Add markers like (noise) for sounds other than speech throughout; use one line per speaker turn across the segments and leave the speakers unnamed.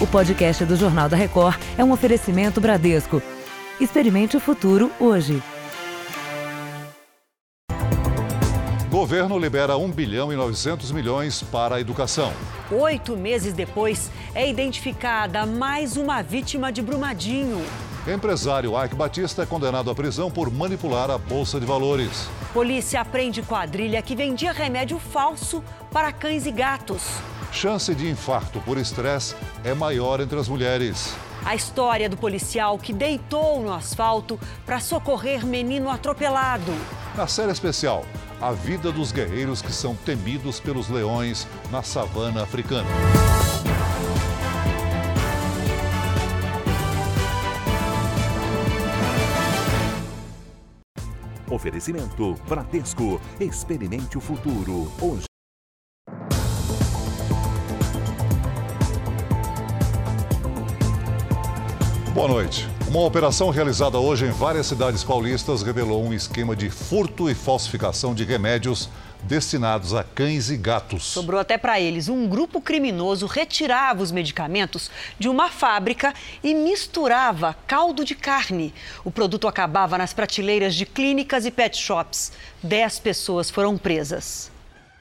O podcast do Jornal da Record é um oferecimento Bradesco. Experimente o futuro hoje.
Governo libera 1 bilhão e 900 milhões para a educação.
Oito meses depois, é identificada mais uma vítima de Brumadinho.
Empresário Ike Batista é condenado à prisão por manipular a Bolsa de Valores.
Polícia aprende quadrilha que vendia remédio falso para cães e gatos.
Chance de infarto por estresse é maior entre as mulheres.
A história do policial que deitou no asfalto para socorrer menino atropelado.
Na série especial, a vida dos guerreiros que são temidos pelos leões na savana africana.
Oferecimento Bradesco. Experimente o futuro hoje.
Boa noite. Uma operação realizada hoje em várias cidades paulistas revelou um esquema de furto e falsificação de remédios destinados a cães e gatos.
Sobrou até para eles. Um grupo criminoso retirava os medicamentos de uma fábrica e misturava caldo de carne. O produto acabava nas prateleiras de clínicas e pet shops. Dez pessoas foram presas.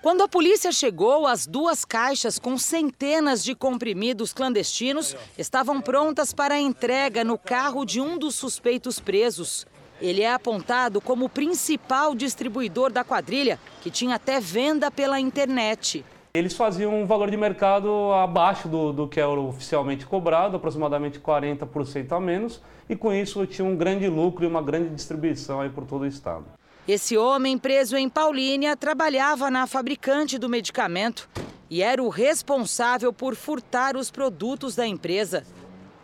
Quando a polícia chegou, as duas caixas com centenas de comprimidos clandestinos estavam prontas para entrega no carro de um dos suspeitos presos. Ele é apontado como o principal distribuidor da quadrilha, que tinha até venda pela internet.
Eles faziam um valor de mercado abaixo do, do que era oficialmente cobrado, aproximadamente 40% a menos, e com isso tinha um grande lucro e uma grande distribuição aí por todo o estado.
Esse homem preso em Paulínia trabalhava na fabricante do medicamento e era o responsável por furtar os produtos da empresa.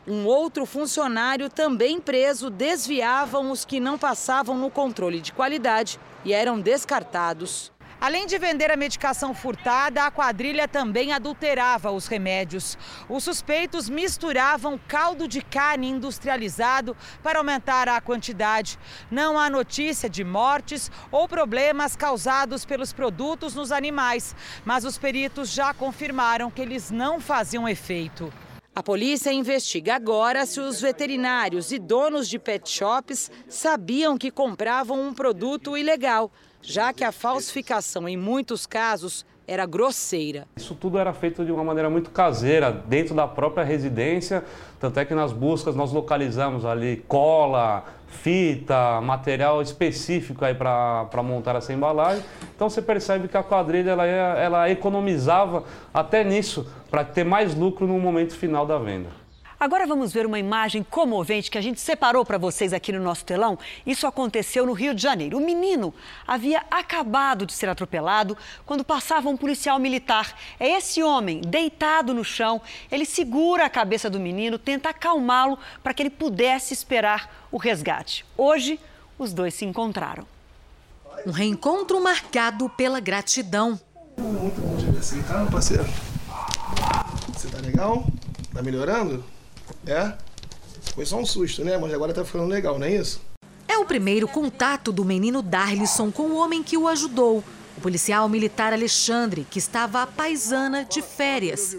Um outro funcionário, também preso, desviavam os que não passavam no controle de qualidade e eram descartados. Além de vender a medicação furtada, a quadrilha também adulterava os remédios. Os suspeitos misturavam caldo de carne industrializado para aumentar a quantidade. Não há notícia de mortes ou problemas causados pelos produtos nos animais, mas os peritos já confirmaram que eles não faziam efeito. A polícia investiga agora se os veterinários e donos de pet shops sabiam que compravam um produto ilegal já que a falsificação, em muitos casos, era grosseira.
Isso tudo era feito de uma maneira muito caseira, dentro da própria residência, tanto é que nas buscas nós localizamos ali cola, fita, material específico aí para montar essa embalagem. Então você percebe que a quadrilha ela, ela economizava até nisso para ter mais lucro no momento final da venda.
Agora vamos ver uma imagem comovente que a gente separou para vocês aqui no nosso telão. Isso aconteceu no Rio de Janeiro. O menino havia acabado de ser atropelado quando passava um policial militar. É esse homem, deitado no chão, ele segura a cabeça do menino, tenta acalmá-lo para que ele pudesse esperar o resgate. Hoje, os dois se encontraram.
Um reencontro marcado pela gratidão.
Muito bom de ver assim, tá, parceiro? Você tá legal? Tá melhorando? É? Foi só um susto, né? Mas agora tá ficando legal, não é isso?
É o primeiro contato do menino Darlison com o homem que o ajudou, o policial militar Alexandre, que estava a paisana de férias.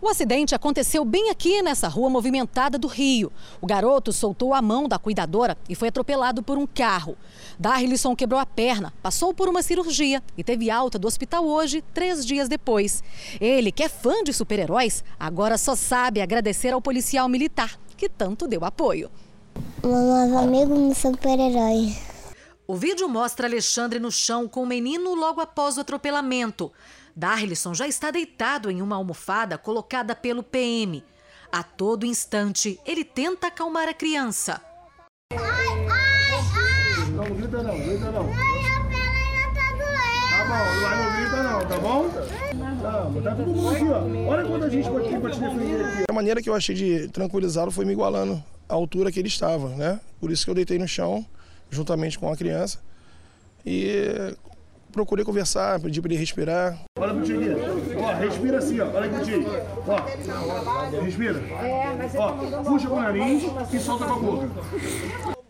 O acidente aconteceu bem aqui nessa rua movimentada do Rio. O garoto soltou a mão da cuidadora e foi atropelado por um carro. Darlison quebrou a perna, passou por uma cirurgia e teve alta do hospital hoje, três dias depois. Ele, que é fã de super-heróis, agora só sabe agradecer ao policial militar, que tanto deu apoio.
Meu novo amigo no super-herói.
O vídeo mostra Alexandre no chão com o menino logo após o atropelamento. Darlison já está deitado em uma almofada colocada pelo PM. A todo instante, ele tenta acalmar a criança.
Ai, ai, ai!
Não, não grita não, grita não.
Ai, a perna tá doendo.
Tá bom, vai não grita não, tá bom? Não, tá todo mundo aqui, ó. Olha quanta gente aqui pra te defender aqui. A maneira que eu achei de tranquilizá-lo foi me igualando à altura que ele estava, né? Por isso que eu deitei no chão juntamente com a criança. E procurei conversar, pedi para ele respirar. Olha pro tio aqui. Ó, respira assim, ó. Olha aqui, tio. Ó, respira. Ó, puxa com o nariz e solta com a boca.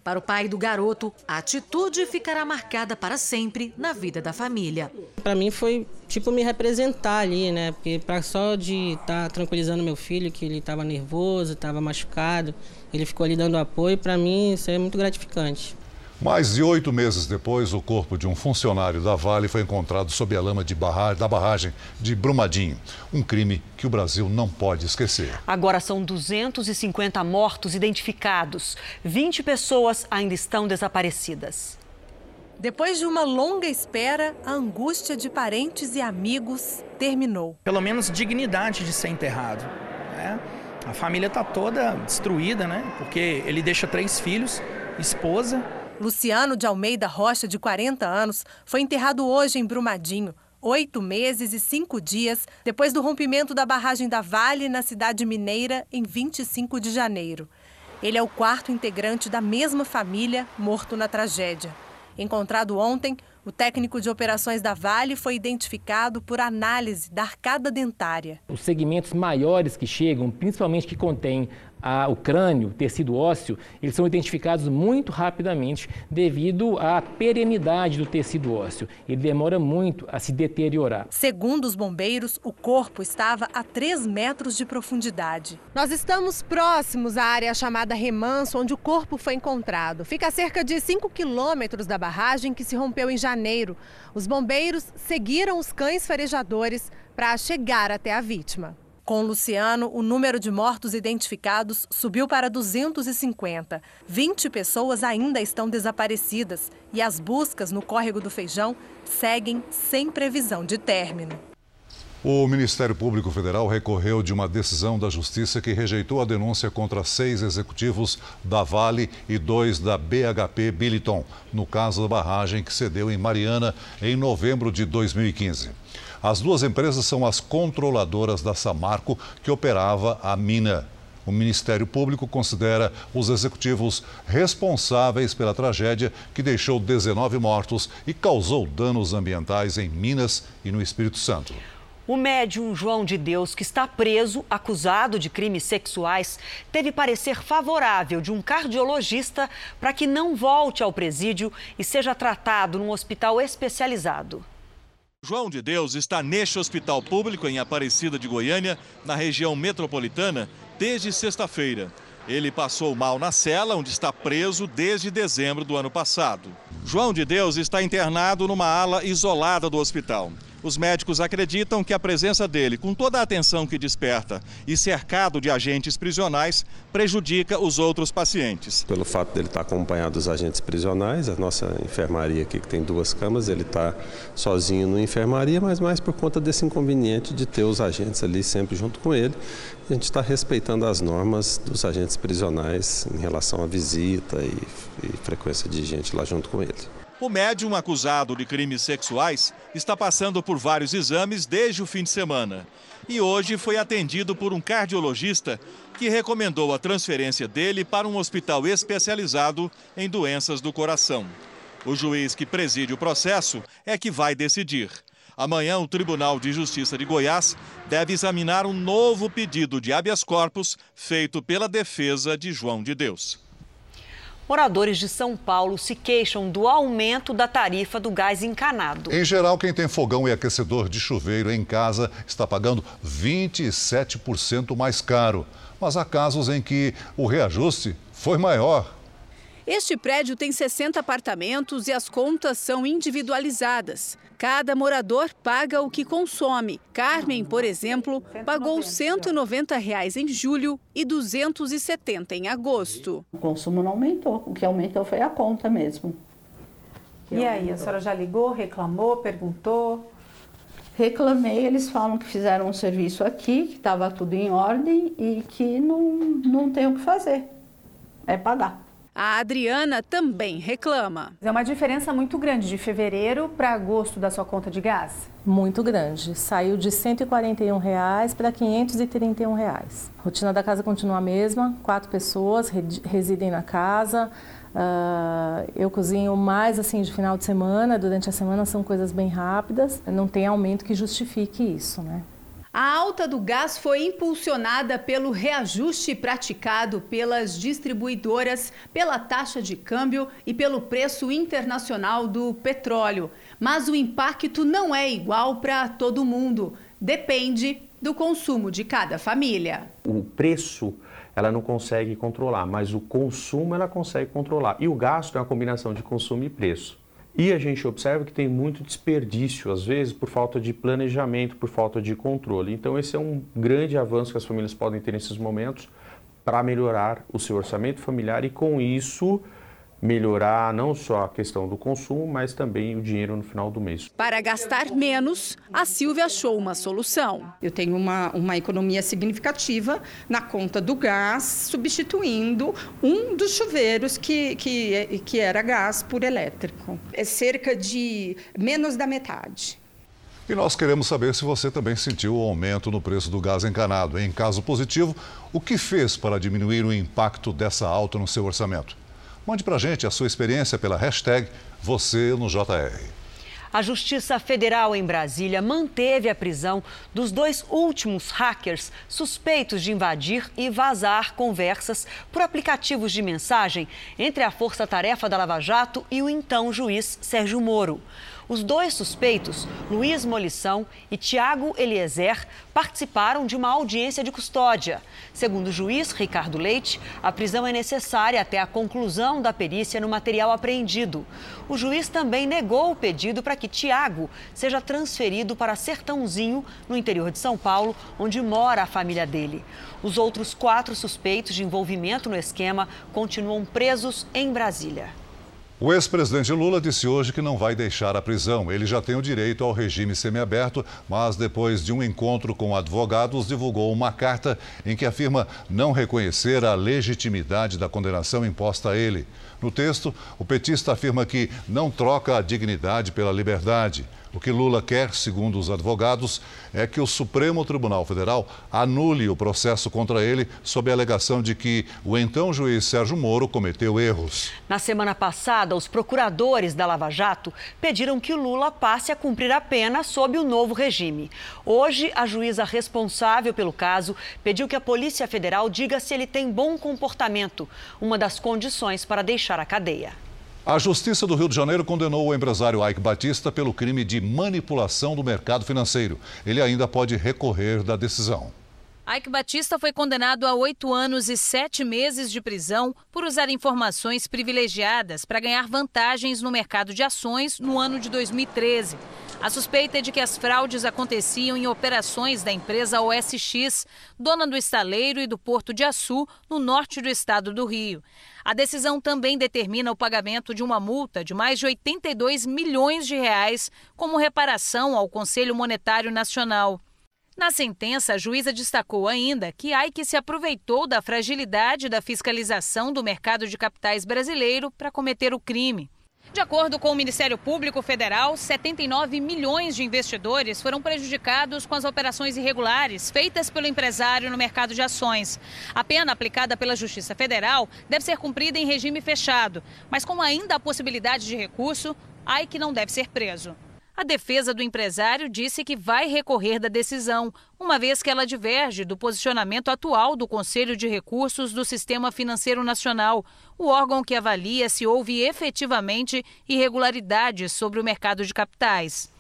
Para o pai do garoto, a atitude ficará marcada para sempre na vida da família.
Para mim foi tipo me representar ali, né? Porque para só de estar tá tranquilizando meu filho que ele estava nervoso, estava machucado, ele ficou ali dando apoio, para mim isso é muito gratificante.
Mais de oito meses depois, o corpo de um funcionário da Vale foi encontrado sob a lama barra... da barragem de Brumadinho. Um crime que o Brasil não pode esquecer.
Agora são 250 mortos identificados. 20 pessoas ainda estão desaparecidas.
Depois de uma longa espera, a angústia de parentes e amigos terminou.
Pelo menos dignidade de ser enterrado. Né? A família está toda destruída, né? Porque ele deixa três filhos, esposa
Luciano de Almeida Rocha, de 40 anos, foi enterrado hoje em Brumadinho, oito meses e cinco dias depois do rompimento da barragem da Vale na cidade mineira em 25 de janeiro. Ele é o quarto integrante da mesma família morto na tragédia. Encontrado ontem, o técnico de operações da Vale foi identificado por análise da arcada dentária.
Os segmentos maiores que chegam, principalmente que contêm a, o crânio, o tecido ósseo, eles são identificados muito rapidamente devido à perenidade do tecido ósseo. Ele demora muito a se deteriorar.
Segundo os bombeiros, o corpo estava a 3 metros de profundidade. Nós estamos próximos à área chamada Remanso, onde o corpo foi encontrado. Fica a cerca de 5 quilômetros da barragem que se rompeu em janeiro. Os bombeiros seguiram os cães farejadores para chegar até a vítima. Com Luciano, o número de mortos identificados subiu para 250. 20 pessoas ainda estão desaparecidas e as buscas no córrego do Feijão seguem sem previsão de término.
O Ministério Público Federal recorreu de uma decisão da Justiça que rejeitou a denúncia contra seis executivos da Vale e dois da BHP Billiton, no caso da barragem que cedeu em Mariana em novembro de 2015. As duas empresas são as controladoras da Samarco, que operava a mina. O Ministério Público considera os executivos responsáveis pela tragédia que deixou 19 mortos e causou danos ambientais em Minas e no Espírito Santo.
O médium João de Deus, que está preso, acusado de crimes sexuais, teve parecer favorável de um cardiologista para que não volte ao presídio e seja tratado num hospital especializado.
João de Deus está neste hospital público em Aparecida de Goiânia, na região metropolitana, desde sexta-feira. Ele passou mal na cela, onde está preso desde dezembro do ano passado. João de Deus está internado numa ala isolada do hospital. Os médicos acreditam que a presença dele, com toda a atenção que desperta e cercado de agentes prisionais, prejudica os outros pacientes.
Pelo fato dele estar acompanhado dos agentes prisionais, a nossa enfermaria aqui, que tem duas camas, ele está sozinho na enfermaria, mas mais por conta desse inconveniente de ter os agentes ali sempre junto com ele. A gente está respeitando as normas dos agentes prisionais em relação à visita e, e frequência de gente lá junto com ele.
O médium acusado de crimes sexuais está passando por vários exames desde o fim de semana. E hoje foi atendido por um cardiologista que recomendou a transferência dele para um hospital especializado em doenças do coração. O juiz que preside o processo é que vai decidir. Amanhã, o Tribunal de Justiça de Goiás deve examinar um novo pedido de habeas corpus feito pela defesa de João de Deus.
Moradores de São Paulo se queixam do aumento da tarifa do gás encanado.
Em geral, quem tem fogão e aquecedor de chuveiro em casa está pagando 27% mais caro. Mas há casos em que o reajuste foi maior.
Este prédio tem 60 apartamentos e as contas são individualizadas. Cada morador paga o que consome. Carmen, por exemplo, pagou 190 reais em julho e R$ 270 em agosto.
O consumo não aumentou, o que aumentou foi a conta mesmo.
E aí, a senhora já ligou, reclamou, perguntou?
Reclamei, eles falam que fizeram um serviço aqui, que estava tudo em ordem e que não, não tem o que fazer. É pagar.
A Adriana também reclama.
É uma diferença muito grande de fevereiro para agosto da sua conta de gás?
Muito grande. Saiu de 141 reais para 531 reais. A rotina da casa continua a mesma, quatro pessoas residem na casa. Uh, eu cozinho mais assim de final de semana, durante a semana são coisas bem rápidas. Não tem aumento que justifique isso, né?
A alta do gás foi impulsionada pelo reajuste praticado pelas distribuidoras, pela taxa de câmbio e pelo preço internacional do petróleo. Mas o impacto não é igual para todo mundo. Depende do consumo de cada família.
O preço ela não consegue controlar, mas o consumo ela consegue controlar. E o gasto é uma combinação de consumo e preço. E a gente observa que tem muito desperdício, às vezes, por falta de planejamento, por falta de controle. Então, esse é um grande avanço que as famílias podem ter nesses momentos para melhorar o seu orçamento familiar e, com isso, melhorar não só a questão do consumo, mas também o dinheiro no final do mês.
Para gastar menos, a Silvia achou uma solução.
Eu tenho uma, uma economia significativa na conta do gás, substituindo um dos chuveiros que, que, que era gás por elétrico. É cerca de menos da metade.
E nós queremos saber se você também sentiu o aumento no preço do gás encanado. Em caso positivo, o que fez para diminuir o impacto dessa alta no seu orçamento? Mande para a gente a sua experiência pela hashtag Você no JR.
A Justiça Federal em Brasília manteve a prisão dos dois últimos hackers suspeitos de invadir e vazar conversas por aplicativos de mensagem entre a Força Tarefa da Lava Jato e o então juiz Sérgio Moro. Os dois suspeitos, Luiz Molição e Tiago Eliezer, participaram de uma audiência de custódia. Segundo o juiz Ricardo Leite, a prisão é necessária até a conclusão da perícia no material apreendido. O juiz também negou o pedido para que Tiago seja transferido para Sertãozinho, no interior de São Paulo, onde mora a família dele. Os outros quatro suspeitos de envolvimento no esquema continuam presos em Brasília.
O ex-presidente Lula disse hoje que não vai deixar a prisão. Ele já tem o direito ao regime semiaberto, mas depois de um encontro com advogados, divulgou uma carta em que afirma não reconhecer a legitimidade da condenação imposta a ele. No texto, o petista afirma que não troca a dignidade pela liberdade. O que Lula quer, segundo os advogados, é que o Supremo Tribunal Federal anule o processo contra ele sob a alegação de que o então juiz Sérgio Moro cometeu erros.
Na semana passada, os procuradores da Lava Jato pediram que Lula passe a cumprir a pena sob o novo regime. Hoje, a juíza responsável pelo caso pediu que a Polícia Federal diga se ele tem bom comportamento, uma das condições para deixar a cadeia.
A Justiça do Rio de Janeiro condenou o empresário Ike Batista pelo crime de manipulação do mercado financeiro. Ele ainda pode recorrer da decisão.
Ike Batista foi condenado a oito anos e sete meses de prisão por usar informações privilegiadas para ganhar vantagens no mercado de ações no ano de 2013. A suspeita é de que as fraudes aconteciam em operações da empresa OSX, dona do estaleiro e do Porto de Açu, no norte do estado do Rio. A decisão também determina o pagamento de uma multa de mais de 82 milhões de reais como reparação ao Conselho Monetário Nacional. Na sentença, a juíza destacou ainda que Ike se aproveitou da fragilidade da fiscalização do mercado de capitais brasileiro para cometer o crime. De acordo com o Ministério Público Federal, 79 milhões de investidores foram prejudicados com as operações irregulares feitas pelo empresário no mercado de ações. A pena aplicada pela Justiça Federal deve ser cumprida em regime fechado, mas com ainda a possibilidade de recurso, Ike não deve ser preso. A defesa do empresário disse que vai recorrer da decisão, uma vez que ela diverge do posicionamento atual do Conselho de Recursos do Sistema Financeiro Nacional, o órgão que avalia se houve efetivamente irregularidades sobre o mercado de capitais.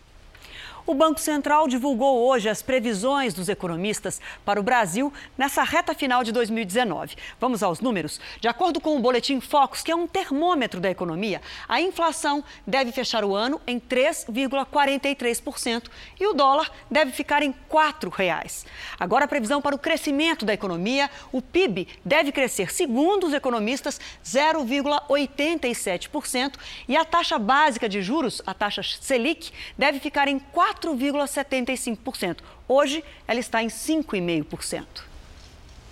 O Banco Central divulgou hoje as previsões dos economistas para o Brasil nessa reta final de 2019. Vamos aos números? De acordo com o Boletim Focus, que é um termômetro da economia, a inflação deve fechar o ano em 3,43% e o dólar deve ficar em R$ 4,00. Agora, a previsão para o crescimento da economia, o PIB deve crescer, segundo os economistas, 0,87% e a taxa básica de juros, a taxa Selic, deve ficar em 4 4,75%. Hoje, ela está em 5,5%.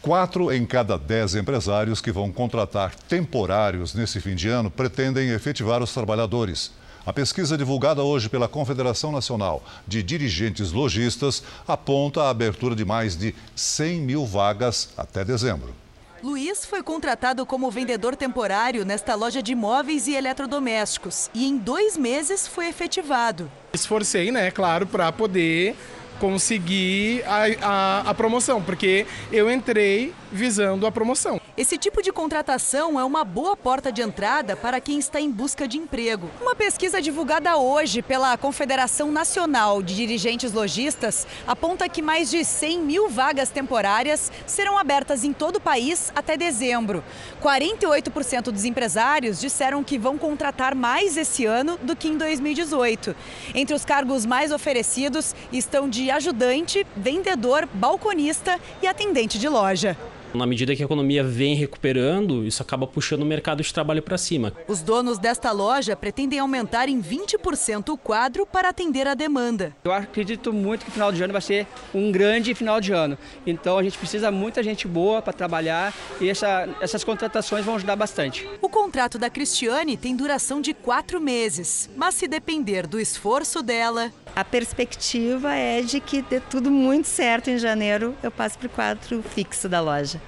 Quatro em cada dez empresários que vão contratar temporários nesse fim de ano pretendem efetivar os trabalhadores. A pesquisa divulgada hoje pela Confederação Nacional de Dirigentes Logistas aponta a abertura de mais de 100 mil vagas até dezembro.
Luiz foi contratado como vendedor temporário nesta loja de móveis e eletrodomésticos e em dois meses foi efetivado.
Esforcei, né, claro, para poder
conseguir a, a, a promoção, porque eu entrei visando a promoção.
Esse tipo de contratação é uma boa porta de entrada para quem está em busca de emprego. Uma pesquisa divulgada hoje pela Confederação Nacional de Dirigentes Logistas aponta que mais de 100 mil vagas temporárias serão abertas em todo o país até dezembro. 48% dos empresários disseram que vão contratar mais esse ano do que em 2018. Entre os cargos mais oferecidos estão de ajudante, vendedor, balconista e atendente de loja.
Na medida que a economia vem recuperando, isso acaba puxando o mercado de trabalho para cima.
Os donos desta loja pretendem aumentar em 20% o quadro para atender a demanda.
Eu acredito muito que o final de ano vai ser um grande final de ano. Então a gente precisa muita gente boa para trabalhar e essa, essas contratações vão ajudar bastante.
O contrato da Cristiane tem duração de quatro meses, mas se depender do esforço dela.
A perspectiva é de que dê tudo muito certo em janeiro, eu passo para o quadro fixo da loja.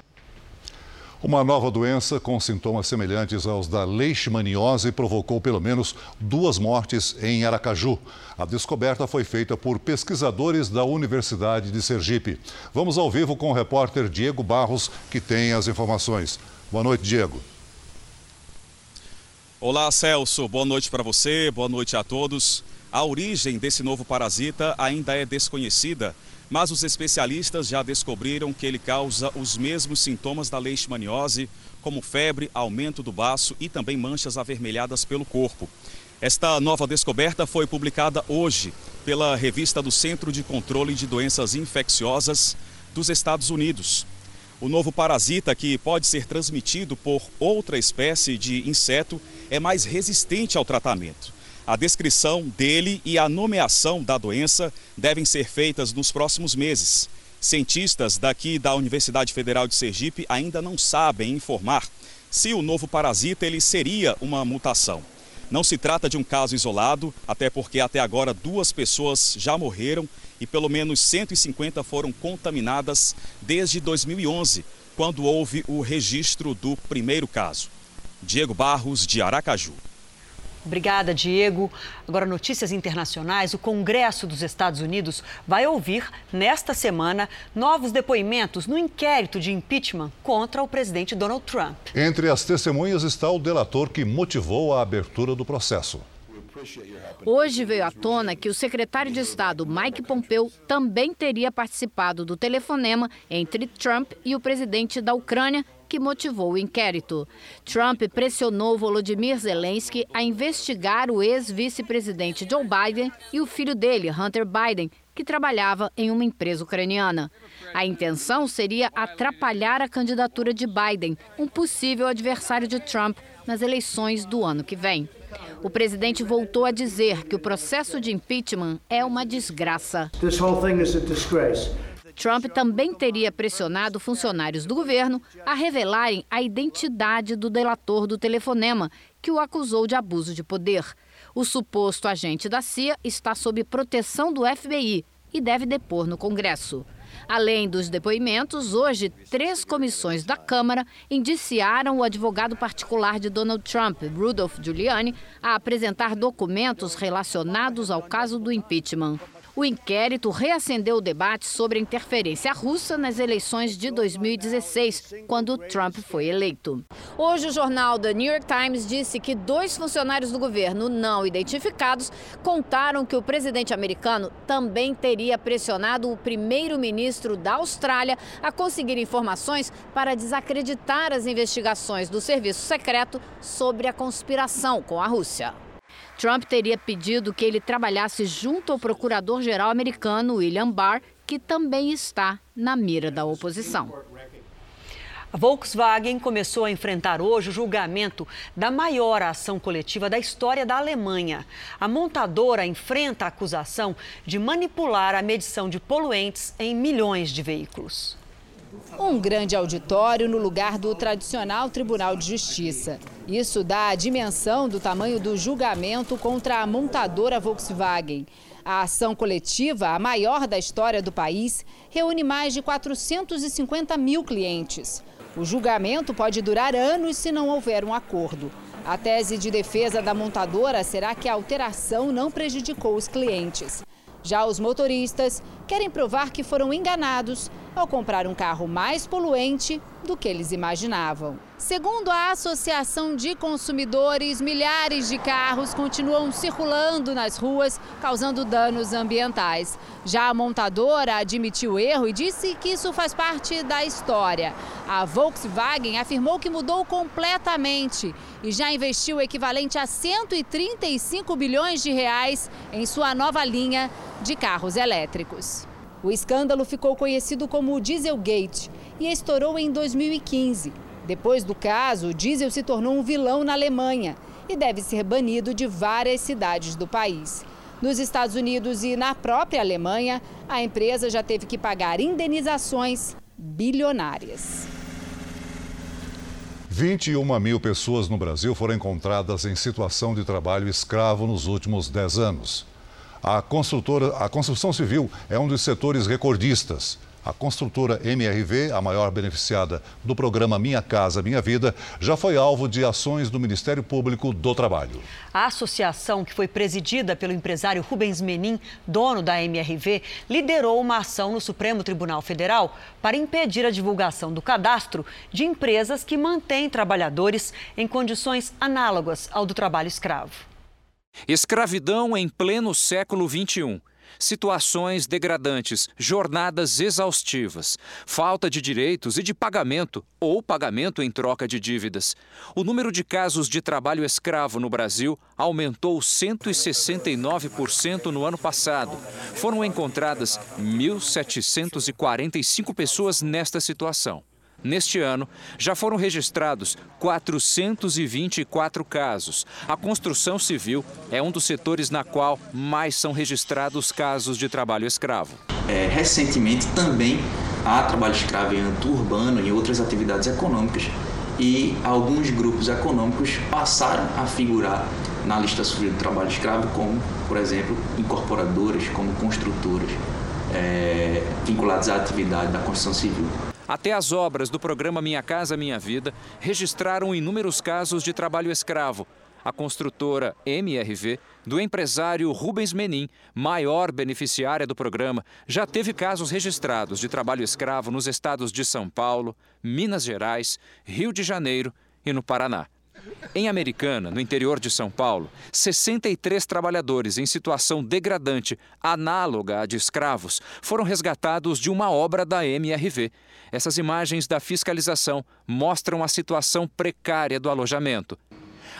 Uma nova doença com sintomas semelhantes aos da leishmaniose provocou pelo menos duas mortes em Aracaju. A descoberta foi feita por pesquisadores da Universidade de Sergipe. Vamos ao vivo com o repórter Diego Barros, que tem as informações. Boa noite, Diego.
Olá, Celso. Boa noite para você, boa noite a todos. A origem desse novo parasita ainda é desconhecida mas os especialistas já descobriram que ele causa os mesmos sintomas da leishmaniose, como febre, aumento do baço e também manchas avermelhadas pelo corpo. Esta nova descoberta foi publicada hoje pela revista do Centro de Controle de Doenças Infecciosas dos Estados Unidos. O novo parasita, que pode ser transmitido por outra espécie de inseto, é mais resistente ao tratamento. A descrição dele e a nomeação da doença devem ser feitas nos próximos meses. Cientistas daqui da Universidade Federal de Sergipe ainda não sabem informar se o novo parasita ele seria uma mutação. Não se trata de um caso isolado, até porque até agora duas pessoas já morreram e pelo menos 150 foram contaminadas desde 2011, quando houve o registro do primeiro caso. Diego Barros, de Aracaju.
Obrigada, Diego. Agora, notícias internacionais. O Congresso dos Estados Unidos vai ouvir, nesta semana, novos depoimentos no inquérito de impeachment contra o presidente Donald Trump.
Entre as testemunhas está o delator que motivou a abertura do processo.
Hoje veio à tona que o secretário de Estado Mike Pompeo também teria participado do telefonema entre Trump e o presidente da Ucrânia, que motivou o inquérito. Trump pressionou Volodymyr Zelensky a investigar o ex-vice-presidente Joe Biden e o filho dele, Hunter Biden, que trabalhava em uma empresa ucraniana. A intenção seria atrapalhar a candidatura de Biden, um possível adversário de Trump, nas eleições do ano que vem. O presidente voltou a dizer que o processo de impeachment é uma desgraça. This whole thing is a. Trump também teria pressionado funcionários do governo a revelarem a identidade do delator do telefonema, que o acusou de abuso de poder. O suposto agente da CIA está sob proteção do FBI e deve depor no Congresso. Além dos depoimentos, hoje, três comissões da Câmara indiciaram o advogado particular de Donald Trump, Rudolph Giuliani, a apresentar documentos relacionados ao caso do impeachment. O inquérito reacendeu o debate sobre a interferência russa nas eleições de 2016, quando Trump foi eleito. Hoje, o jornal The New York Times disse que dois funcionários do governo não identificados contaram que o presidente americano também teria pressionado o primeiro-ministro da Austrália a conseguir informações para desacreditar as investigações do serviço secreto sobre a conspiração com a Rússia. Trump teria pedido que ele trabalhasse junto ao procurador-geral americano William Barr, que também está na mira da oposição.
A Volkswagen começou a enfrentar hoje o julgamento da maior ação coletiva da história da Alemanha. A montadora enfrenta a acusação de manipular a medição de poluentes em milhões de veículos.
Um grande auditório no lugar do tradicional Tribunal de Justiça. Isso dá a dimensão do tamanho do julgamento contra a montadora Volkswagen. A ação coletiva, a maior da história do país, reúne mais de 450 mil clientes. O julgamento pode durar anos se não houver um acordo. A tese de defesa da montadora será que a alteração não prejudicou os clientes. Já os motoristas
querem provar que foram enganados ao comprar um carro mais poluente do que eles imaginavam. Segundo a Associação de Consumidores, milhares de carros continuam circulando nas ruas, causando danos ambientais. Já a montadora admitiu o erro e disse que isso faz parte da história. A Volkswagen afirmou que mudou completamente e já investiu o equivalente a 135 bilhões de reais em sua nova linha de carros elétricos. O escândalo ficou conhecido como Dieselgate e estourou em 2015. Depois do caso, o diesel se tornou um vilão na Alemanha e deve ser banido de várias cidades do país. Nos Estados Unidos e na própria Alemanha, a empresa já teve que pagar indenizações bilionárias.
21 mil pessoas no Brasil foram encontradas em situação de trabalho escravo nos últimos 10 anos. A construtora, a construção civil é um dos setores recordistas. A construtora MRV, a maior beneficiada do programa Minha Casa Minha Vida, já foi alvo de ações do Ministério Público do Trabalho.
A associação, que foi presidida pelo empresário Rubens Menin, dono da MRV, liderou uma ação no Supremo Tribunal Federal para impedir a divulgação do cadastro de empresas que mantêm trabalhadores em condições análogas ao do trabalho escravo.
Escravidão em pleno século XXI. Situações degradantes, jornadas exaustivas, falta de direitos e de pagamento ou pagamento em troca de dívidas. O número de casos de trabalho escravo no Brasil aumentou 169% no ano passado. Foram encontradas 1.745 pessoas nesta situação. Neste ano, já foram registrados 424 casos. A construção civil é um dos setores na qual mais são registrados casos de trabalho escravo.
É, recentemente também há trabalho escravo em âmbito urbano e outras atividades econômicas e alguns grupos econômicos passaram a figurar na lista civil do trabalho escravo como, por exemplo, incorporadoras, como construtoras, é, à atividade da construção civil.
Até as obras do programa Minha Casa Minha Vida registraram inúmeros casos de trabalho escravo. A construtora MRV, do empresário Rubens Menin, maior beneficiária do programa, já teve casos registrados de trabalho escravo nos estados de São Paulo, Minas Gerais, Rio de Janeiro e no Paraná. Em Americana, no interior de São Paulo, 63 trabalhadores em situação degradante, análoga à de escravos, foram resgatados de uma obra da MRV. Essas imagens da fiscalização mostram a situação precária do alojamento.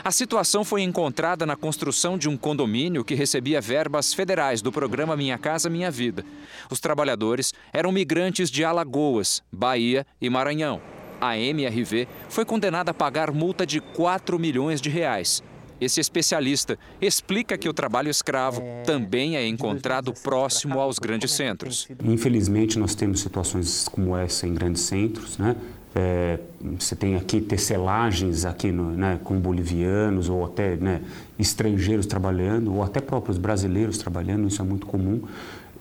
A situação foi encontrada na construção de um condomínio que recebia verbas federais do programa Minha Casa Minha Vida. Os trabalhadores eram migrantes de Alagoas, Bahia e Maranhão. A MRV foi condenada a pagar multa de 4 milhões de reais. Esse especialista explica que o trabalho escravo também é encontrado próximo aos grandes centros.
Infelizmente, nós temos situações como essa em grandes centros, né? É, você tem aqui tecelagens aqui no, né, com bolivianos ou até né, estrangeiros trabalhando ou até próprios brasileiros trabalhando, isso é muito comum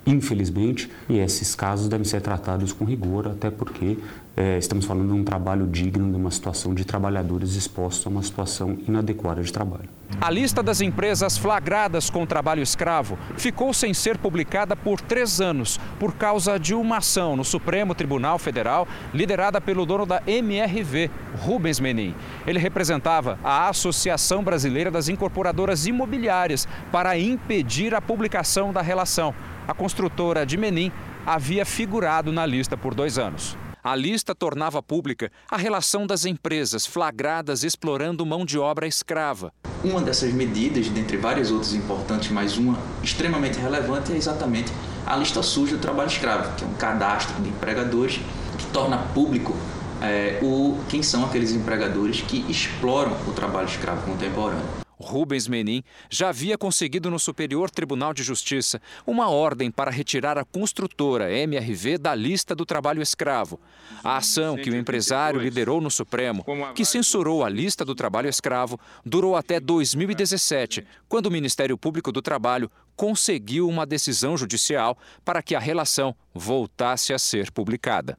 infelizmente, e esses casos devem ser tratados com rigor, até porque é, estamos falando de um trabalho digno, de uma situação de trabalhadores expostos a uma situação inadequada de trabalho.
A lista das empresas flagradas com trabalho escravo ficou sem ser publicada por três anos, por causa de uma ação no Supremo Tribunal Federal, liderada pelo dono da MRV, Rubens Menin. Ele representava a Associação Brasileira das Incorporadoras Imobiliárias para impedir a publicação da relação a construtora de Menin havia figurado na lista por dois anos. A lista tornava pública a relação das empresas flagradas explorando mão de obra escrava.
Uma dessas medidas, dentre várias outras importantes, mas uma extremamente relevante, é exatamente a lista suja do trabalho escravo, que é um cadastro de empregadores que torna público é, o, quem são aqueles empregadores que exploram o trabalho escravo contemporâneo.
Rubens Menin já havia conseguido no Superior Tribunal de Justiça uma ordem para retirar a construtora MRV da lista do trabalho escravo. A ação que o empresário liderou no Supremo, que censurou a lista do trabalho escravo, durou até 2017, quando o Ministério Público do Trabalho conseguiu uma decisão judicial para que a relação voltasse a ser publicada.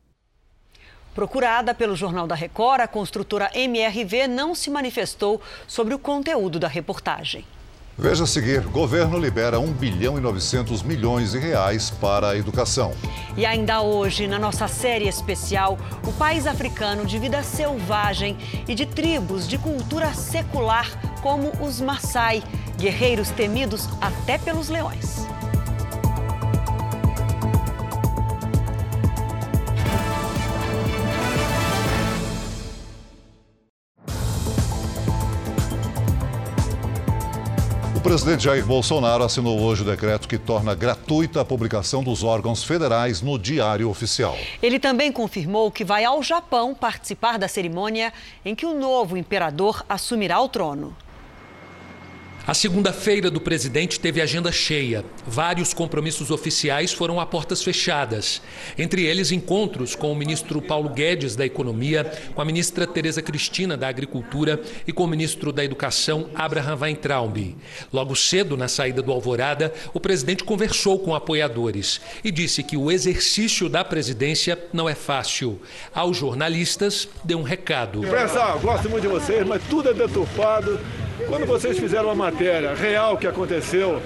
Procurada pelo Jornal da Record, a construtora MRV não se manifestou sobre o conteúdo da reportagem.
Veja a seguir: governo libera 1 bilhão e 900 milhões de reais para a educação.
E ainda hoje, na nossa série especial, o país africano de vida selvagem e de tribos de cultura secular, como os Maasai, guerreiros temidos até pelos leões.
Presidente Jair Bolsonaro assinou hoje o decreto que torna gratuita a publicação dos órgãos federais no Diário Oficial.
Ele também confirmou que vai ao Japão participar da cerimônia em que o novo imperador assumirá o trono.
A segunda-feira do presidente teve agenda cheia. Vários compromissos oficiais foram a portas fechadas. Entre eles, encontros com o ministro Paulo Guedes da Economia, com a ministra Tereza Cristina da Agricultura e com o ministro da Educação, Abraham Weintraub. Logo cedo, na saída do Alvorada, o presidente conversou com apoiadores e disse que o exercício da presidência não é fácil. Aos jornalistas, deu um recado.
Pessoal, gosto muito de vocês, mas tudo é deturpado. Quando vocês fizeram a matéria real que aconteceu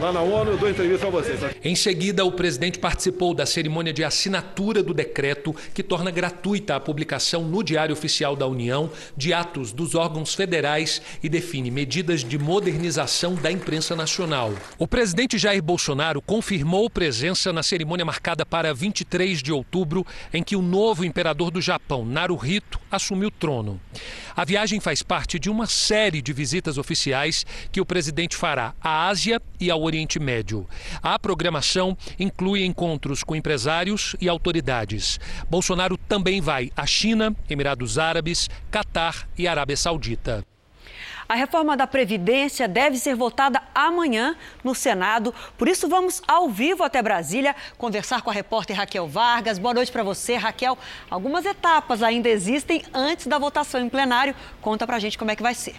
lá na ONU, eu dou entrevista vocês.
Em seguida, o presidente participou da cerimônia de assinatura do decreto que torna gratuita a publicação no Diário Oficial da União de atos dos órgãos federais e define medidas de modernização da imprensa nacional. O presidente Jair Bolsonaro confirmou presença na cerimônia marcada para 23 de outubro, em que o novo imperador do Japão, Naruhito, assumiu o trono. A viagem faz parte de uma série de visitas oficiais que o presidente fará à Ásia e ao Oriente Médio. A programação inclui encontros com empresários e autoridades. Bolsonaro também vai à China, Emirados Árabes, Catar e Arábia Saudita.
A reforma da Previdência deve ser votada amanhã no Senado. Por isso, vamos ao vivo até Brasília conversar com a repórter Raquel Vargas. Boa noite para você, Raquel. Algumas etapas ainda existem antes da votação em plenário. Conta para a gente como é que vai ser.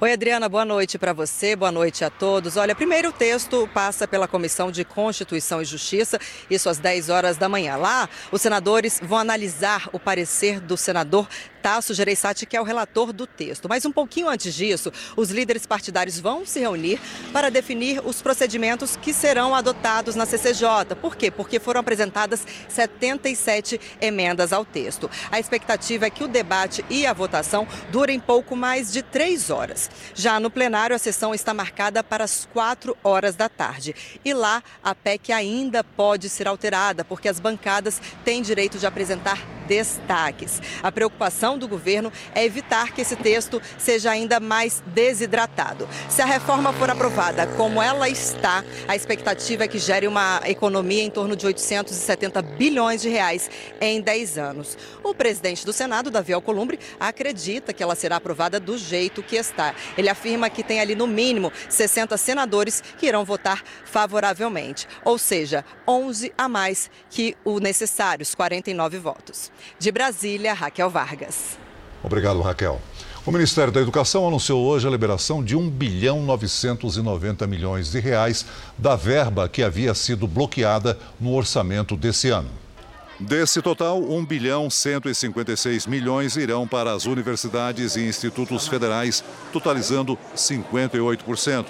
Oi, Adriana, boa noite para você, boa noite a todos. Olha, primeiro o texto passa pela Comissão de Constituição e Justiça, isso às 10 horas da manhã. Lá, os senadores vão analisar o parecer do senador Tasso Gereissati, que é o relator do texto. Mas um pouquinho antes disso, os líderes partidários vão se reunir para definir os procedimentos que serão adotados na CCJ. Por quê? Porque foram apresentadas 77 emendas ao texto. A expectativa é que o debate e a votação durem pouco mais de três horas. Já no plenário, a sessão está marcada para as quatro horas da tarde. E lá, a PEC ainda pode ser alterada, porque as bancadas têm direito de apresentar destaques. A preocupação do governo é evitar que esse texto seja ainda mais desidratado. Se a reforma for aprovada como ela está, a expectativa é que gere uma economia em torno de 870 bilhões de reais em 10 anos. O presidente do Senado, Davi Alcolumbre, acredita que ela será aprovada do jeito que está. Ele afirma que tem ali no mínimo 60 senadores que irão votar favoravelmente, ou seja, 11 a mais que o necessário, os 49 votos. De Brasília, Raquel Vargas.
Obrigado, Raquel. O Ministério da Educação anunciou hoje a liberação de 1 bilhão 990 milhões de reais da verba que havia sido bloqueada no orçamento desse ano. Desse total, 1 bilhão 156 milhões irão para as universidades e institutos federais, totalizando 58%.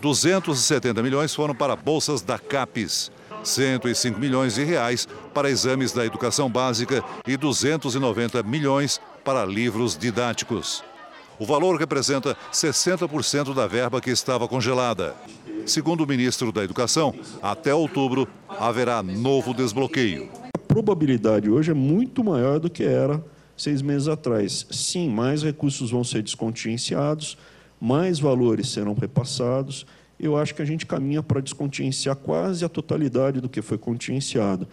270 milhões foram para bolsas da CAPES. 105 milhões de reais para exames da educação básica e 290 milhões para livros didáticos. O valor representa 60% da verba que estava congelada. Segundo o ministro da Educação, até outubro haverá novo desbloqueio.
A probabilidade hoje é muito maior do que era seis meses atrás. Sim, mais recursos vão ser descontingenciados, mais valores serão repassados eu acho que a gente caminha para descontingenciar quase a totalidade do que foi contingenciado.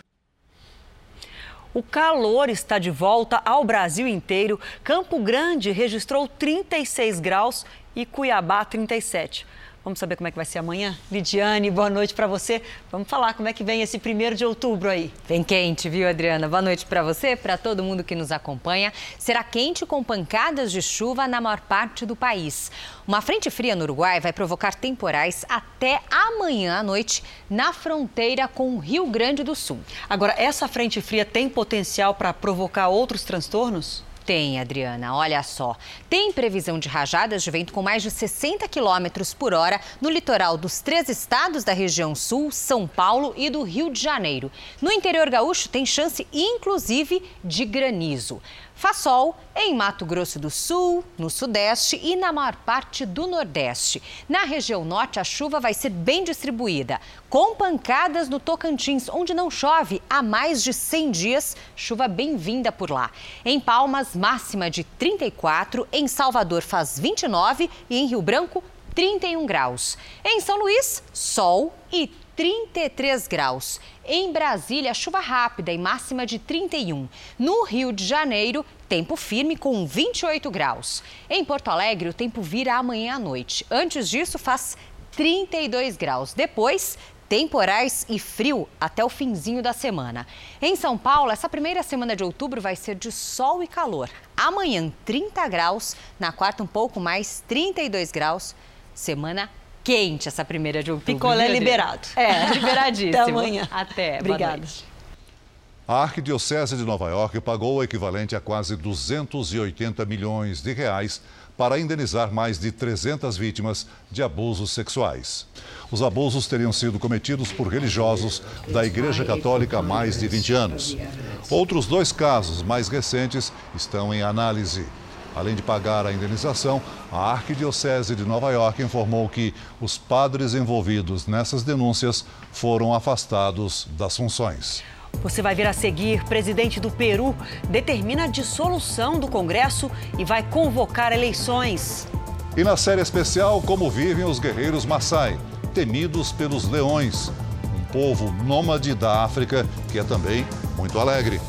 O calor está de volta ao Brasil inteiro. Campo Grande registrou 36 graus e Cuiabá 37. Vamos saber como é que vai ser amanhã? Lidiane, boa noite para você. Vamos falar como é que vem esse primeiro de outubro aí.
Vem quente, viu, Adriana? Boa noite para você, para todo mundo que nos acompanha. Será quente com pancadas de chuva na maior parte do país. Uma frente fria no Uruguai vai provocar temporais até amanhã à noite na fronteira com o Rio Grande do Sul.
Agora, essa frente fria tem potencial para provocar outros transtornos?
Tem, Adriana, olha só. Tem previsão de rajadas de vento com mais de 60 quilômetros por hora no litoral dos três estados da região sul, São Paulo e do Rio de Janeiro. No interior gaúcho tem chance, inclusive, de granizo. Faz sol em Mato Grosso do Sul, no Sudeste e na maior parte do Nordeste. Na região Norte, a chuva vai ser bem distribuída, com pancadas no Tocantins, onde não chove há mais de 100 dias. Chuva bem-vinda por lá. Em Palmas, máxima de 34, em Salvador faz 29 e em Rio Branco, 31 graus. Em São Luís, sol e 33 graus. Em Brasília, chuva rápida e máxima de 31. No Rio de Janeiro, tempo firme com 28 graus. Em Porto Alegre, o tempo vira amanhã à noite. Antes disso, faz 32 graus. Depois, temporais e frio até o finzinho da semana. Em São Paulo, essa primeira semana de outubro vai ser de sol e calor. Amanhã, 30 graus. Na quarta, um pouco mais, 32 graus. Semana quente essa primeira de outubro.
Picolé liberado.
É, liberadíssimo.
Até amanhã.
Até.
Obrigada.
A Arquidiocese de Nova York pagou o equivalente a quase 280 milhões de reais para indenizar mais de 300 vítimas de abusos sexuais. Os abusos teriam sido cometidos por religiosos da Igreja Católica há mais de 20 anos. Outros dois casos mais recentes estão em análise. Além de pagar a indenização, a Arquidiocese de Nova York informou que os padres envolvidos nessas denúncias foram afastados das funções.
Você vai ver a seguir: presidente do Peru determina a dissolução do Congresso e vai convocar eleições.
E na série especial, como vivem os guerreiros Maasai, temidos pelos leões, um povo nômade da África que é também muito alegre.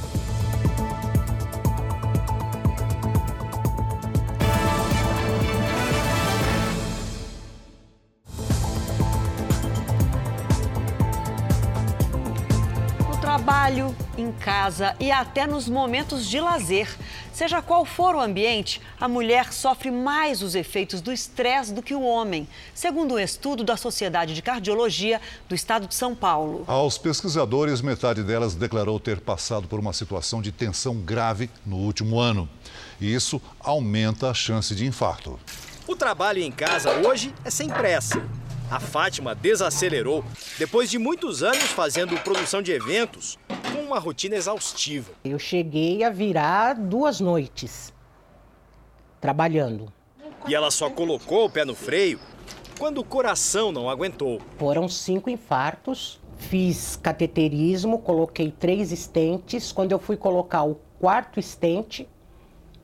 Trabalho, em casa e até nos momentos de lazer. Seja qual for o ambiente, a mulher sofre mais os efeitos do estresse do que o homem, segundo um estudo da Sociedade de Cardiologia do Estado de São Paulo.
Aos pesquisadores, metade delas declarou ter passado por uma situação de tensão grave no último ano. E isso aumenta a chance de infarto.
O trabalho em casa hoje é sem pressa. A Fátima desacelerou depois de muitos anos fazendo produção de eventos com uma rotina exaustiva.
Eu cheguei a virar duas noites trabalhando.
E ela só colocou o pé no freio quando o coração não aguentou.
Foram cinco infartos. Fiz cateterismo, coloquei três estentes. Quando eu fui colocar o quarto estente,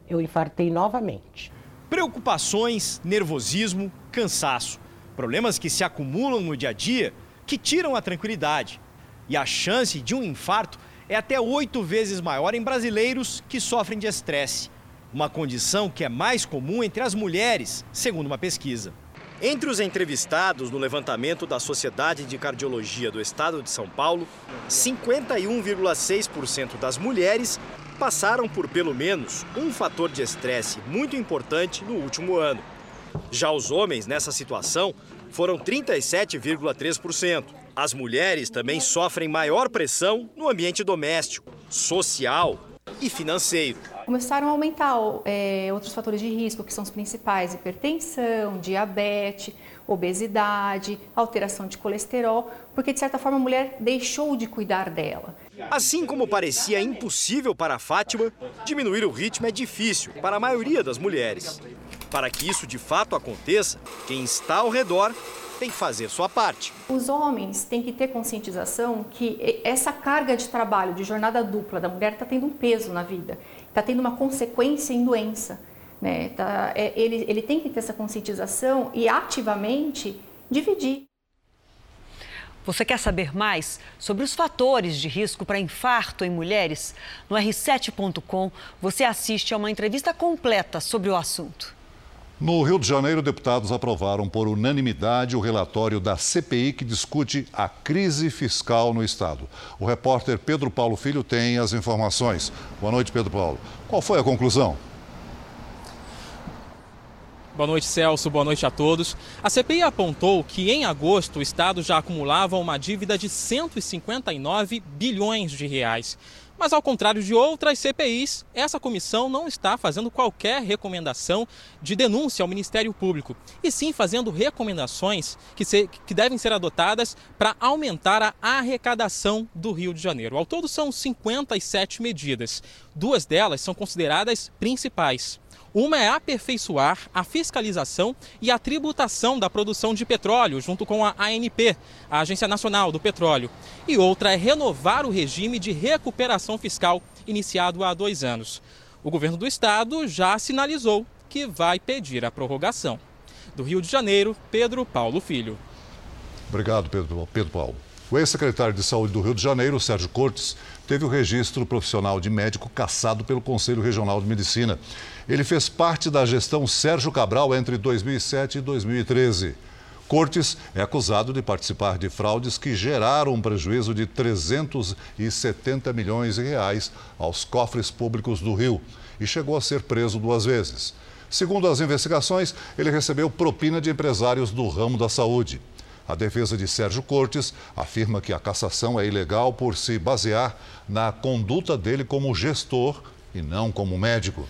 eu infartei novamente.
Preocupações, nervosismo, cansaço. Problemas que se acumulam no dia a dia que tiram a tranquilidade. E a chance de um infarto é até oito vezes maior em brasileiros que sofrem de estresse. Uma condição que é mais comum entre as mulheres, segundo uma pesquisa. Entre os entrevistados no levantamento da Sociedade de Cardiologia do Estado de São Paulo, 51,6% das mulheres passaram por pelo menos um fator de estresse muito importante no último ano. Já os homens nessa situação foram 37,3%. As mulheres também sofrem maior pressão no ambiente doméstico, social e financeiro.
Começaram a aumentar é, outros fatores de risco, que são os principais: hipertensão, diabetes, obesidade, alteração de colesterol, porque de certa forma a mulher deixou de cuidar dela.
Assim como parecia impossível para a Fátima, diminuir o ritmo é difícil para a maioria das mulheres. Para que isso de fato aconteça, quem está ao redor tem que fazer sua parte.
Os homens têm que ter conscientização que essa carga de trabalho, de jornada dupla da mulher está tendo um peso na vida, está tendo uma consequência em doença. Né? Tá, é, ele, ele tem que ter essa conscientização e ativamente dividir.
Você quer saber mais sobre os fatores de risco para infarto em mulheres? No r7.com você assiste a uma entrevista completa sobre o assunto.
No Rio de Janeiro, deputados aprovaram por unanimidade o relatório da CPI que discute a crise fiscal no Estado. O repórter Pedro Paulo Filho tem as informações. Boa noite, Pedro Paulo. Qual foi a conclusão?
Boa noite, Celso. Boa noite a todos. A CPI apontou que em agosto o Estado já acumulava uma dívida de 159 bilhões de reais. Mas, ao contrário de outras CPIs, essa comissão não está fazendo qualquer recomendação de denúncia ao Ministério Público, e sim fazendo recomendações que, se, que devem ser adotadas para aumentar a arrecadação do Rio de Janeiro. Ao todo, são 57 medidas. Duas delas são consideradas principais. Uma é aperfeiçoar a fiscalização e a tributação da produção de petróleo, junto com a ANP, a Agência Nacional do Petróleo. E outra é renovar o regime de recuperação fiscal iniciado há dois anos. O governo do estado já sinalizou que vai pedir a prorrogação. Do Rio de Janeiro, Pedro Paulo Filho.
Obrigado, Pedro, Pedro Paulo. O ex-secretário de Saúde do Rio de Janeiro, Sérgio Cortes, teve o registro profissional de médico cassado pelo Conselho Regional de Medicina. Ele fez parte da gestão Sérgio Cabral entre 2007 e 2013. Cortes é acusado de participar de fraudes que geraram um prejuízo de 370 milhões de reais aos cofres públicos do Rio e chegou a ser preso duas vezes. Segundo as investigações, ele recebeu propina de empresários do ramo da saúde. A defesa de Sérgio Cortes afirma que a cassação é ilegal por se basear na conduta dele como gestor e não como médico.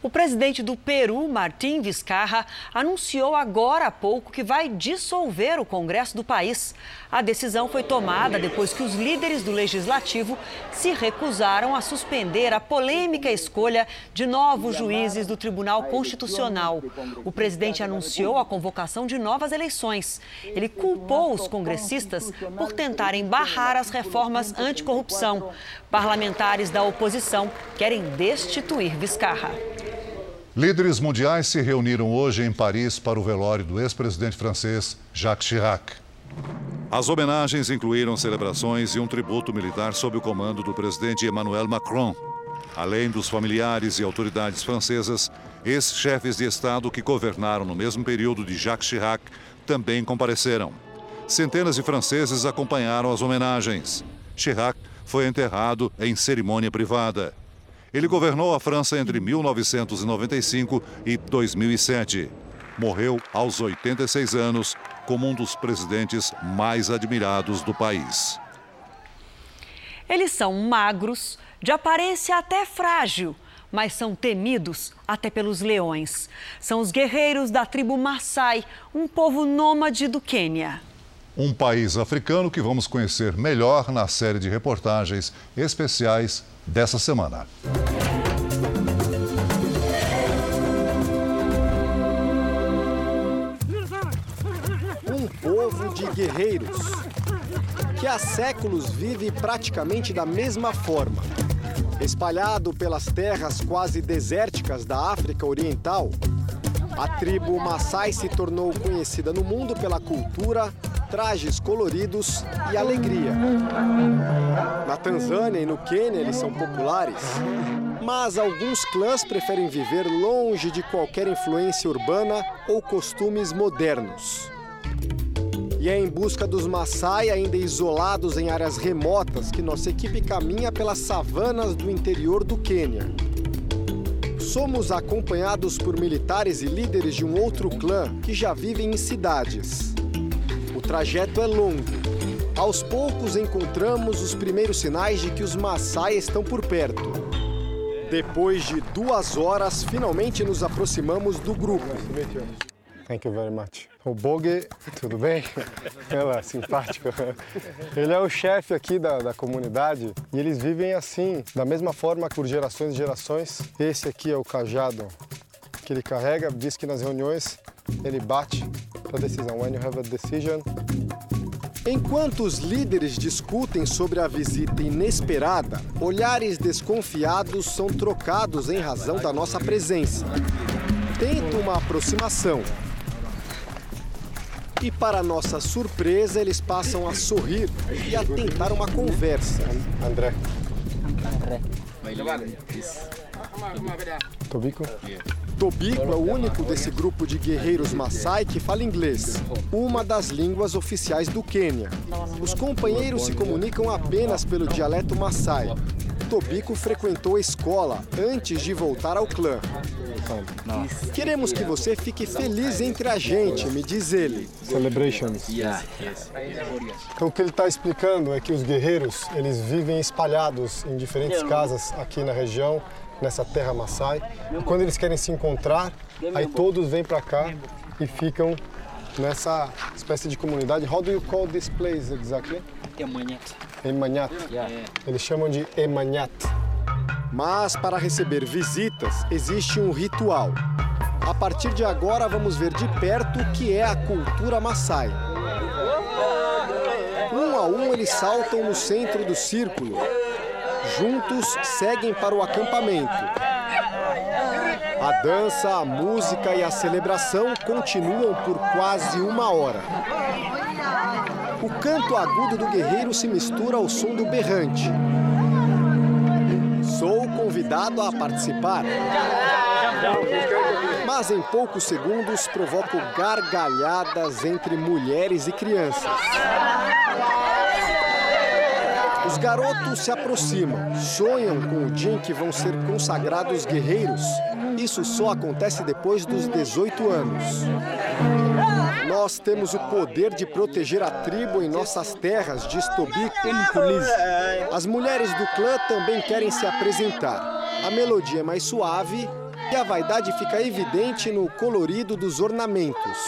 O presidente do Peru, Martim Vizcarra, anunciou agora há pouco que vai dissolver o Congresso do país. A decisão foi tomada depois que os líderes do legislativo se recusaram a suspender a polêmica escolha de novos juízes do Tribunal Constitucional. O presidente anunciou a convocação de novas eleições. Ele culpou os congressistas por tentarem barrar as reformas anticorrupção. Parlamentares da oposição querem destituir Vizcarra.
Líderes mundiais se reuniram hoje em Paris para o velório do ex-presidente francês Jacques Chirac. As homenagens incluíram celebrações e um tributo militar sob o comando do presidente Emmanuel Macron. Além dos familiares e autoridades francesas, ex-chefes de Estado que governaram no mesmo período de Jacques Chirac também compareceram. Centenas de franceses acompanharam as homenagens. Chirac foi enterrado em cerimônia privada. Ele governou a França entre 1995 e 2007. Morreu aos 86 anos como um dos presidentes mais admirados do país.
Eles são magros, de aparência até frágil, mas são temidos até pelos leões. São os guerreiros da tribo Maasai, um povo nômade do Quênia.
Um país africano que vamos conhecer melhor na série de reportagens especiais dessa semana.
Povo de guerreiros que há séculos vive praticamente da mesma forma. Espalhado pelas terras quase desérticas da África Oriental, a tribo Maasai se tornou conhecida no mundo pela cultura, trajes coloridos e alegria. Na Tanzânia e no Quênia eles são populares, mas alguns clãs preferem viver longe de qualquer influência urbana ou costumes modernos. E é em busca dos Maasai, ainda isolados em áreas remotas, que nossa equipe caminha pelas savanas do interior do Quênia. Somos acompanhados por militares e líderes de um outro clã que já vivem em cidades. O trajeto é longo. Aos poucos encontramos os primeiros sinais de que os Maasai estão por perto. Depois de duas horas, finalmente nos aproximamos do grupo.
Thank you very much. O Bogue, tudo bem? (laughs) Ela, simpático. Ele é o chefe aqui da, da comunidade e eles vivem assim, da mesma forma por gerações e gerações. Esse aqui é o cajado que ele carrega, diz que nas reuniões ele bate para decisão. When you have a decision,
Enquanto os líderes discutem sobre a visita inesperada, olhares desconfiados são trocados em razão da nossa presença. Tenta uma aproximação. E para nossa surpresa, eles passam a sorrir e a tentar uma conversa.
André.
André.
Tobico?
Tobico é o único desse grupo de guerreiros Maasai que fala inglês, uma das línguas oficiais do Quênia. Os companheiros se comunicam apenas pelo dialeto Maasai. Tobico frequentou a escola antes de voltar ao clã. Queremos que você fique feliz entre a gente, me diz ele.
Celebrations. Então o que ele está explicando é que os guerreiros eles vivem espalhados em diferentes casas aqui na região, nessa terra Maasai. E quando eles querem se encontrar, aí todos vêm para cá e ficam nessa espécie de comunidade. How do you call this place exactly?
Emanhat.
Emanhat. Eles chamam de Emanhat.
Mas para receber visitas existe um ritual. A partir de agora vamos ver de perto o que é a cultura Maasai. Um a um eles saltam no centro do círculo. Juntos seguem para o acampamento. A dança, a música e a celebração continuam por quase uma hora. O canto agudo do guerreiro se mistura ao som do berrante. Sou convidado a participar. Mas em poucos segundos provoco gargalhadas entre mulheres e crianças. Os garotos se aproximam, sonham com o dia em que vão ser consagrados guerreiros. Isso só acontece depois dos 18 anos. Nós temos o poder de proteger a tribo em nossas terras, diz Tobi As mulheres do clã também querem se apresentar. A melodia é mais suave e a vaidade fica evidente no colorido dos ornamentos.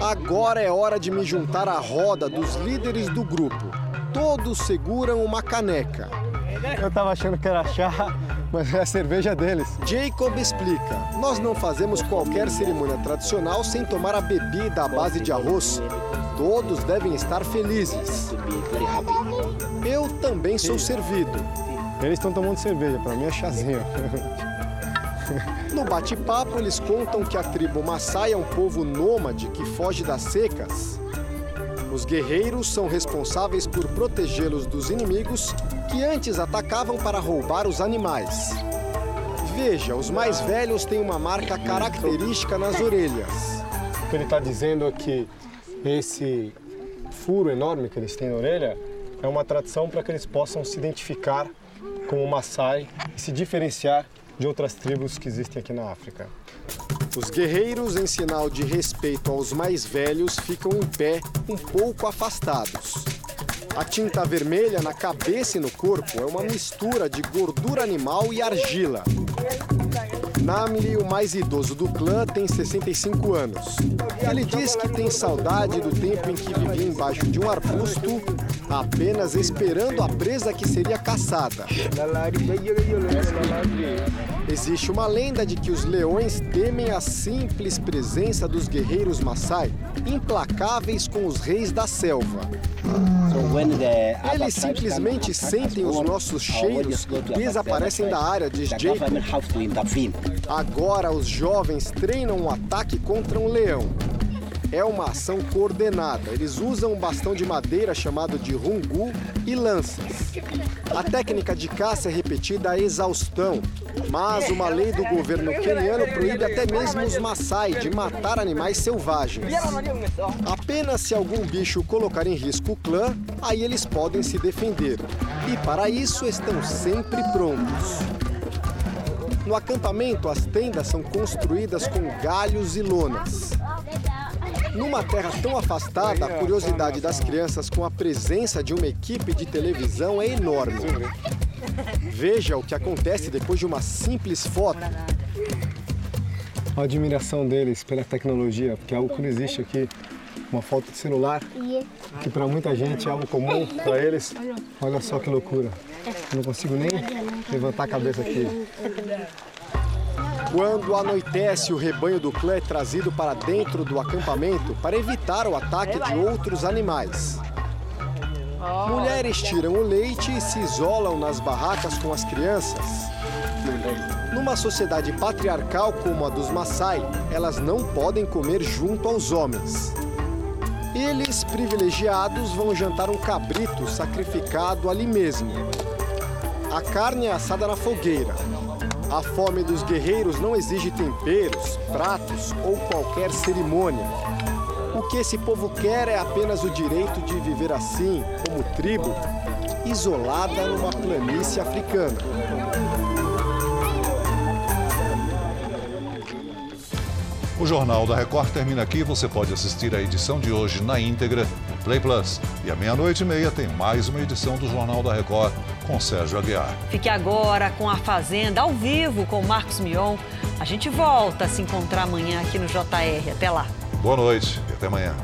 Agora é hora de me juntar à roda dos líderes do grupo. Todos seguram uma caneca.
Eu tava achando que era chá, mas é a cerveja deles.
Jacob explica: Nós não fazemos qualquer cerimônia tradicional sem tomar a bebida à base de arroz. Todos devem estar felizes. Eu também sou servido.
Eles estão tomando cerveja, para mim é chazinho. (laughs)
No bate-papo, eles contam que a tribo Maasai é um povo nômade que foge das secas. Os guerreiros são responsáveis por protegê-los dos inimigos que antes atacavam para roubar os animais. Veja, os mais velhos têm uma marca característica nas orelhas.
O que ele está dizendo é que esse furo enorme que eles têm na orelha é uma tradição para que eles possam se identificar como Maasai e se diferenciar de outras tribos que existem aqui na África.
Os guerreiros, em sinal de respeito aos mais velhos, ficam em pé, um pouco afastados. A tinta vermelha na cabeça e no corpo é uma mistura de gordura animal e argila. Namli, o mais idoso do clã, tem 65 anos. Ele diz que tem saudade do tempo em que vivia embaixo de um arbusto, apenas esperando a presa que seria caçada. Existe uma lenda de que os leões temem a simples presença dos guerreiros Maasai, implacáveis com os reis da selva. Eles simplesmente sentem os nossos cheiros e desaparecem da área, diz Jacob. Agora os jovens treinam um ataque contra um leão. É uma ação coordenada. Eles usam um bastão de madeira chamado de rungu e lanças. A técnica de caça é repetida a exaustão, mas uma lei do governo queniano proíbe até mesmo os Maasai de matar animais selvagens. Apenas se algum bicho colocar em risco o clã, aí eles podem se defender. E para isso estão sempre prontos. No acampamento, as tendas são construídas com galhos e lonas. Numa terra tão afastada, a curiosidade das crianças com a presença de uma equipe de televisão é enorme. Veja o que acontece depois de uma simples foto.
A admiração deles pela tecnologia, porque é algo que não existe aqui. Uma foto de celular, que para muita gente é algo comum, para eles, olha só que loucura. Eu não consigo nem levantar a cabeça aqui.
Quando anoitece, o rebanho do clã é trazido para dentro do acampamento para evitar o ataque de outros animais. Mulheres tiram o leite e se isolam nas barracas com as crianças. Numa sociedade patriarcal como a dos Maasai, elas não podem comer junto aos homens. Eles, privilegiados, vão jantar um cabrito sacrificado ali mesmo. A carne é assada na fogueira. A fome dos guerreiros não exige temperos, pratos ou qualquer cerimônia. O que esse povo quer é apenas o direito de viver assim, como tribo, isolada numa planície africana.
O Jornal da Record termina aqui. Você pode assistir a edição de hoje na íntegra Play Plus. E à meia-noite e meia tem mais uma edição do Jornal da Record com Sérgio Aguiar.
Fique agora com a Fazenda ao vivo com Marcos Mion. A gente volta a se encontrar amanhã aqui no JR. Até lá.
Boa noite e até amanhã.